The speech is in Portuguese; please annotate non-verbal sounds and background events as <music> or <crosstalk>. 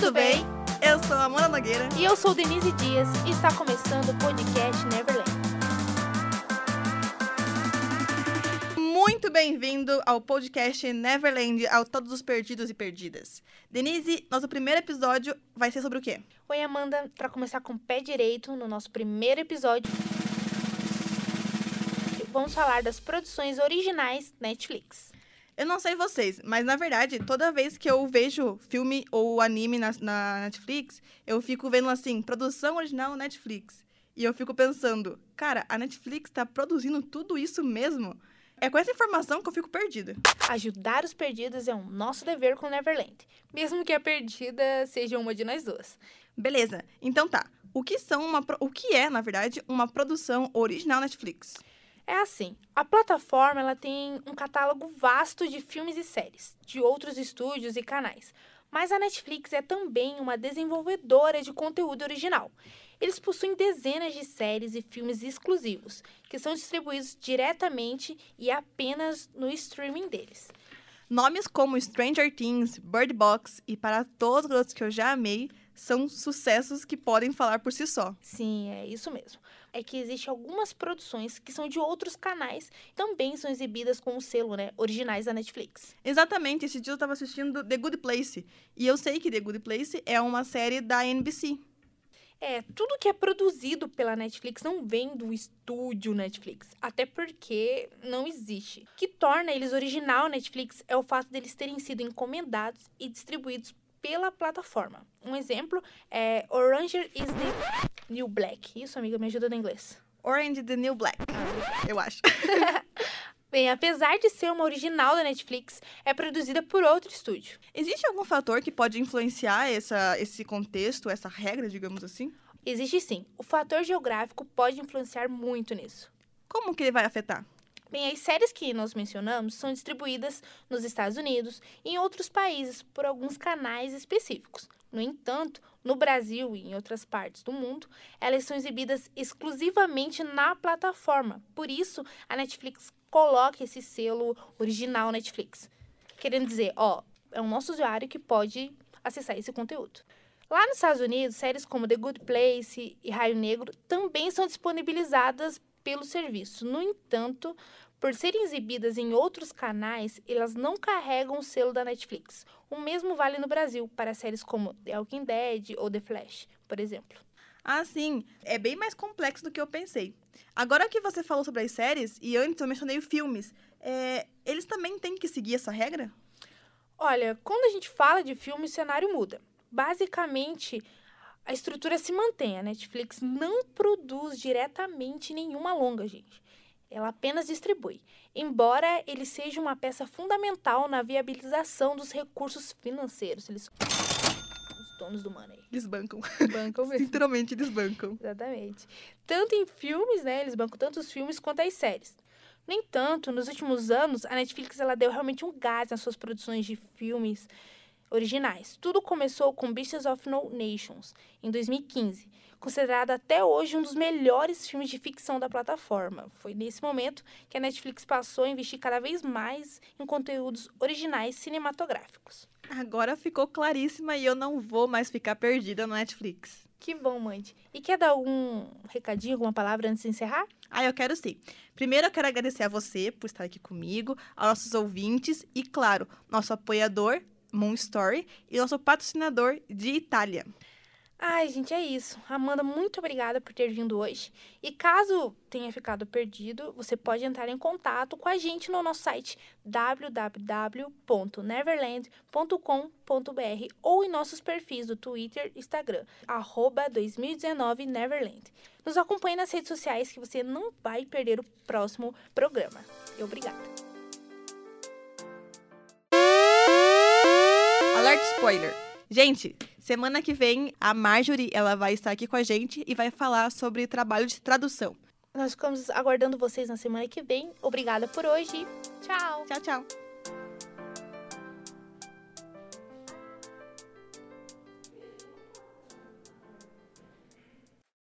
tudo bem? Eu sou a Amanda Nogueira. E eu sou Denise Dias e está começando o podcast Neverland. Muito bem-vindo ao podcast Neverland, ao todos os perdidos e perdidas. Denise, nosso primeiro episódio vai ser sobre o quê? Oi, Amanda. Para começar com o pé direito, no nosso primeiro episódio, vamos falar das produções originais Netflix. Eu não sei vocês, mas na verdade, toda vez que eu vejo filme ou anime na, na Netflix, eu fico vendo assim, produção original Netflix. E eu fico pensando, cara, a Netflix tá produzindo tudo isso mesmo? É com essa informação que eu fico perdida. Ajudar os perdidos é um nosso dever com Neverland, mesmo que a perdida seja uma de nós duas. Beleza, então tá. O que são uma o que é, na verdade, uma produção original Netflix? É assim, a plataforma ela tem um catálogo vasto de filmes e séries, de outros estúdios e canais. Mas a Netflix é também uma desenvolvedora de conteúdo original. Eles possuem dezenas de séries e filmes exclusivos, que são distribuídos diretamente e apenas no streaming deles. Nomes como Stranger Things, Bird Box e Para Todos os Garotos que eu já amei são sucessos que podem falar por si só. Sim, é isso mesmo. É que existem algumas produções que são de outros canais, também são exibidas com o selo, né, originais da Netflix. Exatamente, esse dia eu tava assistindo The Good Place. E eu sei que The Good Place é uma série da NBC. É, tudo que é produzido pela Netflix não vem do estúdio Netflix, até porque não existe. O que torna eles original Netflix é o fato deles terem sido encomendados e distribuídos pela plataforma. Um exemplo é Orange is the New Black. Isso, amiga, me ajuda no inglês. Orange the New Black, eu acho. <laughs> Bem, apesar de ser uma original da Netflix, é produzida por outro estúdio. Existe algum fator que pode influenciar essa, esse contexto, essa regra, digamos assim? Existe sim. O fator geográfico pode influenciar muito nisso. Como que ele vai afetar? Bem, as séries que nós mencionamos são distribuídas nos Estados Unidos e em outros países por alguns canais específicos. No entanto, no Brasil e em outras partes do mundo, elas são exibidas exclusivamente na plataforma. Por isso, a Netflix coloca esse selo original Netflix. Querendo dizer, ó, é o nosso usuário que pode acessar esse conteúdo. Lá nos Estados Unidos, séries como The Good Place e Raio Negro também são disponibilizadas pelo serviço. No entanto, por serem exibidas em outros canais, elas não carregam o selo da Netflix. O mesmo vale no Brasil para séries como The Walking Dead ou The Flash, por exemplo. Ah, sim, é bem mais complexo do que eu pensei. Agora que você falou sobre as séries, e antes eu mencionei filmes, é, eles também têm que seguir essa regra? Olha, quando a gente fala de filme, o cenário muda. Basicamente, a estrutura se mantém. A Netflix não produz diretamente nenhuma longa, gente. Ela apenas distribui. Embora ele seja uma peça fundamental na viabilização dos recursos financeiros. Eles os donos do money. Eles bancam. Bancam mesmo. <laughs> Literalmente, eles bancam. Exatamente. Tanto em filmes, né? Eles bancam tanto os filmes quanto as séries. No entanto, nos últimos anos, a Netflix ela deu realmente um gás nas suas produções de filmes originais. Tudo começou com Beasts of No Nations, em 2015, considerado até hoje um dos melhores filmes de ficção da plataforma. Foi nesse momento que a Netflix passou a investir cada vez mais em conteúdos originais cinematográficos. Agora ficou claríssima e eu não vou mais ficar perdida no Netflix. Que bom, Mandy. E quer dar algum recadinho, alguma palavra antes de encerrar? Ah, eu quero sim. Primeiro, eu quero agradecer a você por estar aqui comigo, aos nossos ouvintes e, claro, nosso apoiador, Moon Story, e nosso patrocinador de Itália. Ai, gente, é isso. Amanda, muito obrigada por ter vindo hoje. E caso tenha ficado perdido, você pode entrar em contato com a gente no nosso site www.neverland.com.br ou em nossos perfis do Twitter e Instagram, arroba 2019neverland. Nos acompanhe nas redes sociais que você não vai perder o próximo programa. E obrigada. Alert spoiler! Gente, semana que vem a Marjorie ela vai estar aqui com a gente e vai falar sobre trabalho de tradução. Nós ficamos aguardando vocês na semana que vem. Obrigada por hoje. Tchau! Tchau, tchau!